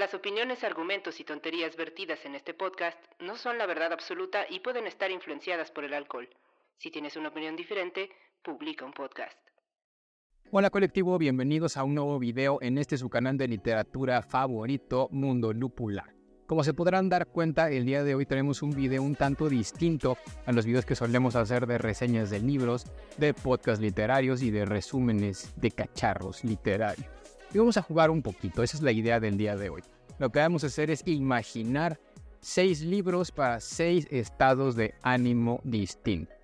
Las opiniones, argumentos y tonterías vertidas en este podcast no son la verdad absoluta y pueden estar influenciadas por el alcohol. Si tienes una opinión diferente, publica un podcast. Hola colectivo, bienvenidos a un nuevo video en este su canal de literatura favorito, Mundo Lupular. Como se podrán dar cuenta, el día de hoy tenemos un video un tanto distinto a los videos que solemos hacer de reseñas de libros, de podcasts literarios y de resúmenes de cacharros literarios y vamos a jugar un poquito. Esa es la idea del día de hoy. Lo que vamos a hacer es imaginar seis libros para seis estados de ánimo distintos.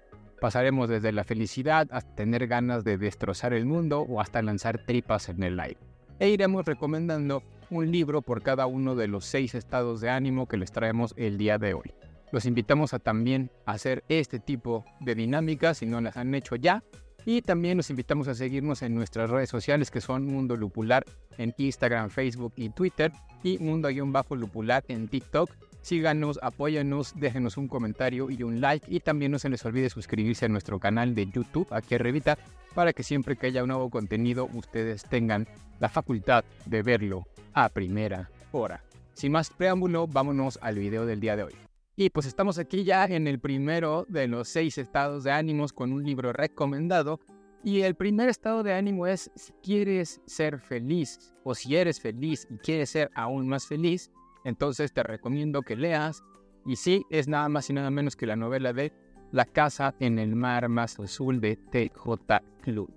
Pasaremos desde la felicidad hasta tener ganas de destrozar el mundo o hasta lanzar tripas en el aire. E iremos recomendando un libro por cada uno de los seis estados de ánimo que les traemos el día de hoy. Los invitamos a también hacer este tipo de dinámicas si no las han hecho ya y también los invitamos a seguirnos en nuestras redes sociales que son Mundo Lupular en Instagram, Facebook y Twitter y Mundo-Lupular en TikTok. Síganos, apóyanos, déjenos un comentario y un like y también no se les olvide suscribirse a nuestro canal de YouTube aquí arribita para que siempre que haya un nuevo contenido ustedes tengan la facultad de verlo a primera hora. Sin más preámbulo, vámonos al video del día de hoy. Y pues estamos aquí ya en el primero de los seis estados de ánimos con un libro recomendado. Y el primer estado de ánimo es si quieres ser feliz o si eres feliz y quieres ser aún más feliz, entonces te recomiendo que leas. Y sí, es nada más y nada menos que la novela de La casa en el mar más azul de T.J. Club.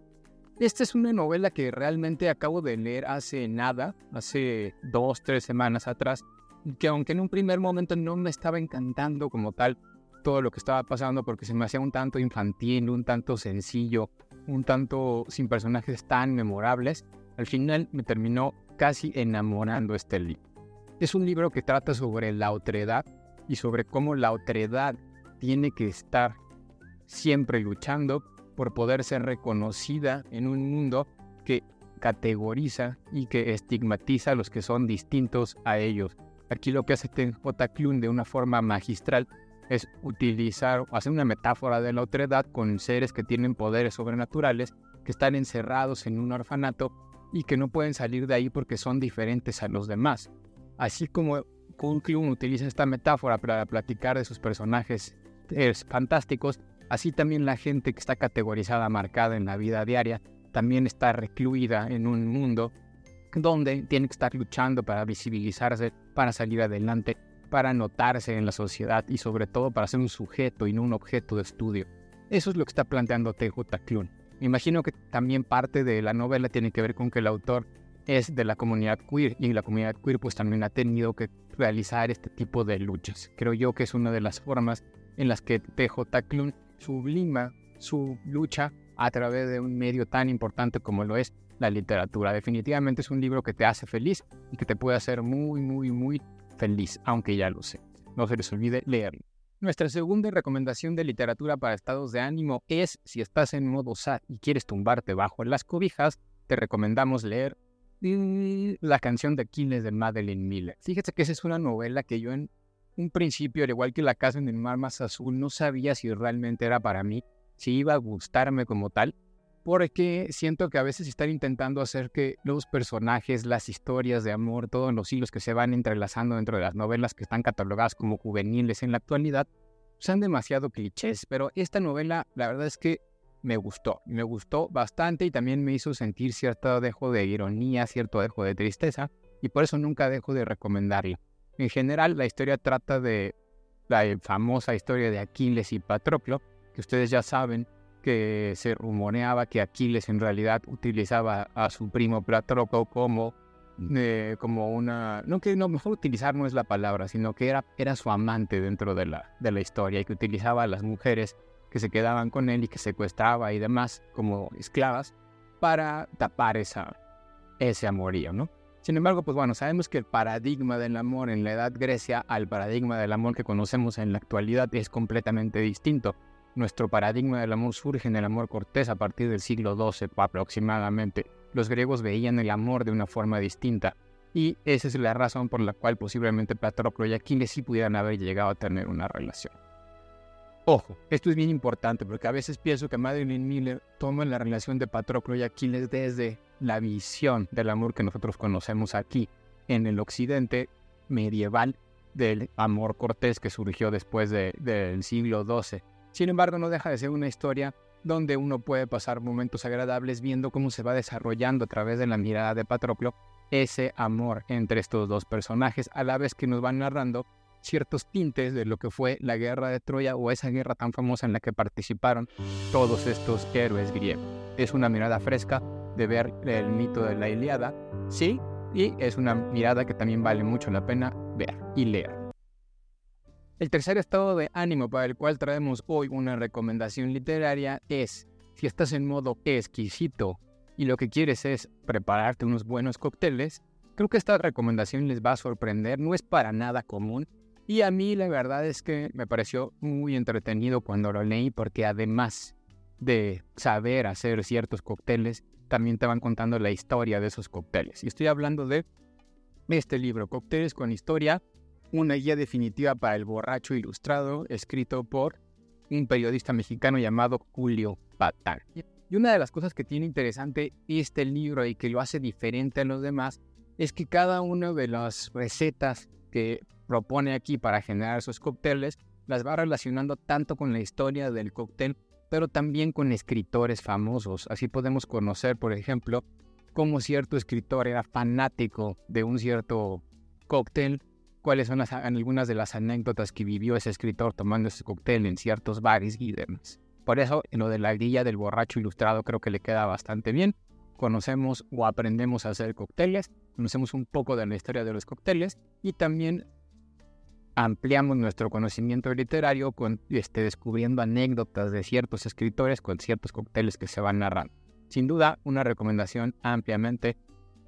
Esta es una novela que realmente acabo de leer hace nada, hace dos, tres semanas atrás que aunque en un primer momento no me estaba encantando como tal todo lo que estaba pasando porque se me hacía un tanto infantil, un tanto sencillo, un tanto sin personajes tan memorables, al final me terminó casi enamorando este libro. Es un libro que trata sobre la otredad y sobre cómo la otredad tiene que estar siempre luchando por poder ser reconocida en un mundo que categoriza y que estigmatiza a los que son distintos a ellos. Aquí lo que hace J. Clun de una forma magistral es utilizar o hacer una metáfora de la otredad con seres que tienen poderes sobrenaturales, que están encerrados en un orfanato y que no pueden salir de ahí porque son diferentes a los demás. Así como Kun Klun utiliza esta metáfora para platicar de sus personajes fantásticos, así también la gente que está categorizada, marcada en la vida diaria, también está recluida en un mundo donde tiene que estar luchando para visibilizarse, para salir adelante, para notarse en la sociedad y sobre todo para ser un sujeto y no un objeto de estudio. Eso es lo que está planteando T.J. Klun. Me imagino que también parte de la novela tiene que ver con que el autor es de la comunidad queer y la comunidad queer pues también ha tenido que realizar este tipo de luchas. Creo yo que es una de las formas en las que T.J. Klun sublima su lucha a través de un medio tan importante como lo es la literatura. Definitivamente es un libro que te hace feliz y que te puede hacer muy, muy, muy feliz, aunque ya lo sé. No se les olvide leerlo. Nuestra segunda recomendación de literatura para estados de ánimo es, si estás en modo sad y quieres tumbarte bajo las cobijas, te recomendamos leer La canción de Aquiles de Madeleine Miller. Fíjate que esa es una novela que yo en un principio, al igual que La casa en el mar más azul, no sabía si realmente era para mí, si iba a gustarme como tal, porque siento que a veces están intentando hacer que los personajes, las historias de amor, todos los hilos que se van entrelazando dentro de las novelas que están catalogadas como juveniles en la actualidad, sean demasiado clichés, pero esta novela la verdad es que me gustó, me gustó bastante y también me hizo sentir cierto dejo de ironía, cierto dejo de tristeza y por eso nunca dejo de recomendarla. En general la historia trata de la famosa historia de Aquiles y Patroclo, que ustedes ya saben que se rumoreaba que Aquiles en realidad utilizaba a su primo Patroclo como, eh, como una... No que no, mejor utilizar no es la palabra, sino que era, era su amante dentro de la, de la historia y que utilizaba a las mujeres que se quedaban con él y que secuestraba y demás como esclavas para tapar esa, ese amorío, ¿no? Sin embargo, pues bueno, sabemos que el paradigma del amor en la Edad Grecia al paradigma del amor que conocemos en la actualidad es completamente distinto. Nuestro paradigma del amor surge en el amor cortés a partir del siglo XII aproximadamente. Los griegos veían el amor de una forma distinta y esa es la razón por la cual posiblemente Patroclo y Aquiles sí pudieran haber llegado a tener una relación. Ojo, esto es bien importante porque a veces pienso que Madeline Miller toma la relación de Patroclo y Aquiles desde la visión del amor que nosotros conocemos aquí en el occidente medieval del amor cortés que surgió después del siglo XII. Sin embargo, no deja de ser una historia donde uno puede pasar momentos agradables viendo cómo se va desarrollando a través de la mirada de Patroclo ese amor entre estos dos personajes, a la vez que nos van narrando ciertos tintes de lo que fue la guerra de Troya o esa guerra tan famosa en la que participaron todos estos héroes griegos. Es una mirada fresca de ver el mito de la Iliada, sí, y es una mirada que también vale mucho la pena ver y leer. El tercer estado de ánimo para el cual traemos hoy una recomendación literaria es, si estás en modo exquisito y lo que quieres es prepararte unos buenos cócteles, creo que esta recomendación les va a sorprender, no es para nada común, y a mí la verdad es que me pareció muy entretenido cuando lo leí porque además de saber hacer ciertos cócteles, también te van contando la historia de esos cócteles. Y estoy hablando de este libro, Cócteles con Historia, una guía definitiva para el borracho ilustrado, escrito por un periodista mexicano llamado Julio Patán. Y una de las cosas que tiene interesante este libro y que lo hace diferente a los demás es que cada una de las recetas que propone aquí para generar esos cócteles, las va relacionando tanto con la historia del cóctel, pero también con escritores famosos. Así podemos conocer, por ejemplo, cómo cierto escritor era fanático de un cierto cóctel, cuáles son algunas de las anécdotas que vivió ese escritor tomando ese cóctel en ciertos bares y demás. Por eso, en lo de la guía del borracho ilustrado creo que le queda bastante bien. Conocemos o aprendemos a hacer cócteles, conocemos un poco de la historia de los cócteles y también ampliamos nuestro conocimiento literario con, este, descubriendo anécdotas de ciertos escritores con ciertos cócteles que se van narrando. Sin duda, una recomendación ampliamente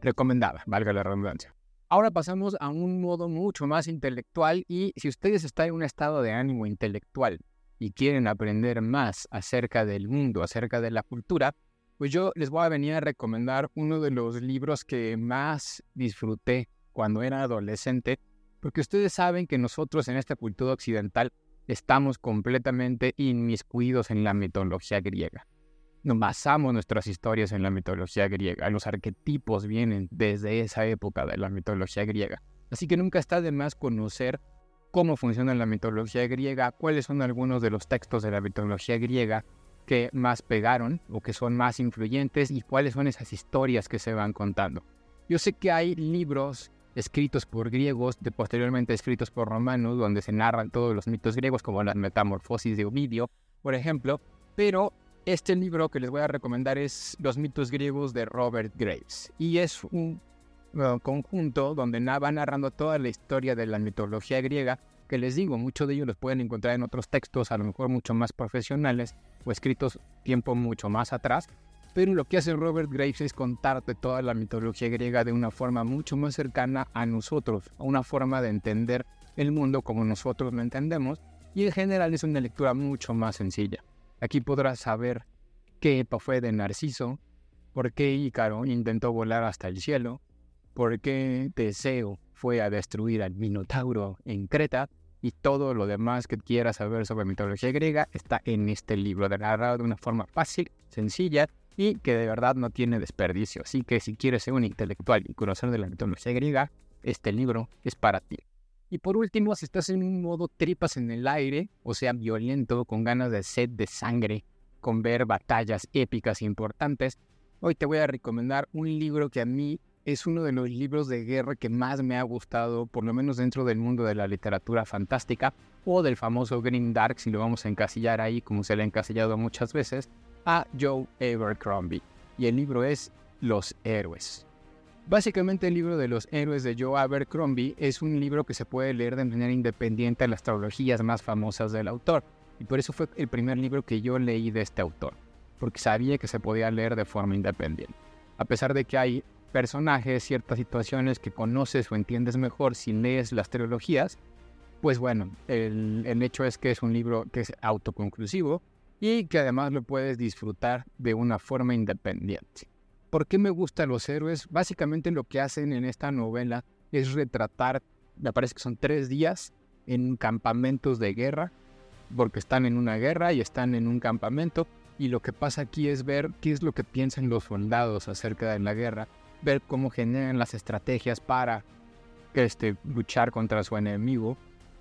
recomendada, valga la redundancia. Ahora pasamos a un modo mucho más intelectual y si ustedes están en un estado de ánimo intelectual y quieren aprender más acerca del mundo, acerca de la cultura, pues yo les voy a venir a recomendar uno de los libros que más disfruté cuando era adolescente porque ustedes saben que nosotros en esta cultura occidental estamos completamente inmiscuidos en la mitología griega. Basamos nuestras historias en la mitología griega. Los arquetipos vienen desde esa época de la mitología griega. Así que nunca está de más conocer cómo funciona la mitología griega, cuáles son algunos de los textos de la mitología griega que más pegaron o que son más influyentes y cuáles son esas historias que se van contando. Yo sé que hay libros escritos por griegos, de posteriormente escritos por romanos, donde se narran todos los mitos griegos, como las metamorfosis de Ovidio, por ejemplo, pero este libro que les voy a recomendar es Los mitos griegos de Robert Graves, y es un conjunto donde va narrando toda la historia de la mitología griega, que les digo, muchos de ellos los pueden encontrar en otros textos, a lo mejor mucho más profesionales o escritos tiempo mucho más atrás, pero lo que hace Robert Graves es contarte toda la mitología griega de una forma mucho más cercana a nosotros, a una forma de entender el mundo como nosotros lo entendemos, y en general es una lectura mucho más sencilla. Aquí podrás saber qué fue de Narciso, por qué Ícaro intentó volar hasta el cielo, por qué Teseo fue a destruir al Minotauro en Creta, y todo lo demás que quieras saber sobre mitología griega está en este libro, narrado de una forma fácil, sencilla y que de verdad no tiene desperdicio. Así que si quieres ser un intelectual y conocer de la mitología griega, este libro es para ti. Y por último, si estás en un modo tripas en el aire, o sea, violento, con ganas de sed de sangre, con ver batallas épicas e importantes, hoy te voy a recomendar un libro que a mí es uno de los libros de guerra que más me ha gustado, por lo menos dentro del mundo de la literatura fantástica, o del famoso Green Dark, si lo vamos a encasillar ahí, como se le ha encasillado muchas veces, a Joe Abercrombie y el libro es Los Héroes. Básicamente el libro de los héroes de Joe Abercrombie es un libro que se puede leer de manera independiente a las trilogías más famosas del autor, y por eso fue el primer libro que yo leí de este autor, porque sabía que se podía leer de forma independiente. A pesar de que hay personajes, ciertas situaciones que conoces o entiendes mejor si lees las trilogías, pues bueno, el, el hecho es que es un libro que es autoconclusivo y que además lo puedes disfrutar de una forma independiente. ¿Por qué me gustan los héroes? Básicamente lo que hacen en esta novela es retratar, me parece que son tres días en campamentos de guerra, porque están en una guerra y están en un campamento, y lo que pasa aquí es ver qué es lo que piensan los soldados acerca de la guerra, ver cómo generan las estrategias para este, luchar contra su enemigo.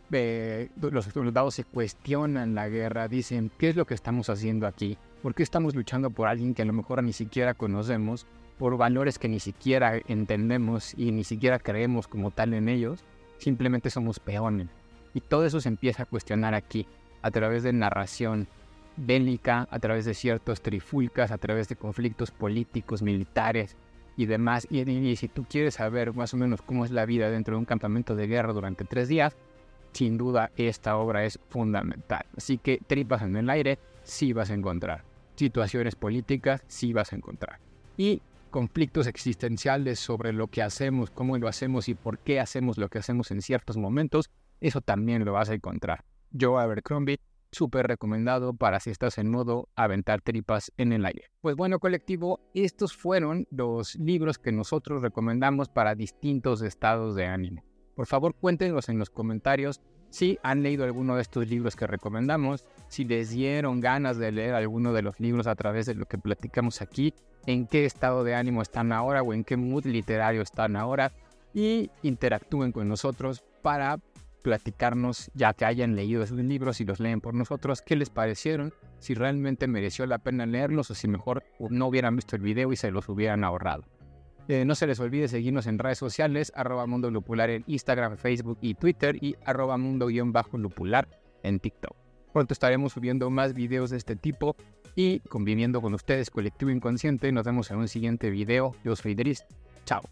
los soldados se cuestionan la guerra, dicen, ¿qué es lo que estamos haciendo aquí? ¿Por qué estamos luchando por alguien que a lo mejor ni siquiera conocemos? Por valores que ni siquiera entendemos y ni siquiera creemos como tal en ellos. Simplemente somos peones. Y todo eso se empieza a cuestionar aquí, a través de narración bélica, a través de ciertos trifulcas, a través de conflictos políticos, militares y demás. Y, si tú quieres saber más o menos cómo es la vida dentro de un campamento de guerra durante tres días, sin duda esta obra es fundamental. Así que tripas en el aire sí vas a encontrar. Situaciones políticas sí vas a encontrar. Y conflictos existenciales sobre lo que hacemos, cómo lo hacemos y por qué hacemos lo que hacemos en ciertos momentos, eso también lo vas a encontrar. Joe Abercrombie, súper recomendado para si estás en modo aventar tripas en el aire. Pues bueno, colectivo, estos fueron los libros que nosotros recomendamos para distintos estados de ánimo. Por favor, cuéntenos en los comentarios si han leído alguno de estos libros que recomendamos, si les dieron ganas de leer alguno de los libros a través de lo que platicamos aquí, en qué estado de ánimo están ahora o en qué mood literario están ahora y interactúen con nosotros para platicarnos, ya que hayan leído esos libros y los leen por nosotros, qué les parecieron, si realmente mereció la pena leerlos o si mejor no hubieran visto el video y se los hubieran ahorrado. Eh, no se les olvide seguirnos en redes sociales, arroba Mundo Lupular en Instagram, Facebook y Twitter y arroba Mundo-Lupular en TikTok. Pronto estaremos subiendo más videos de este tipo y conviviendo con ustedes, Colectivo Inconsciente. Nos vemos en un siguiente video. Yo soy. Chao.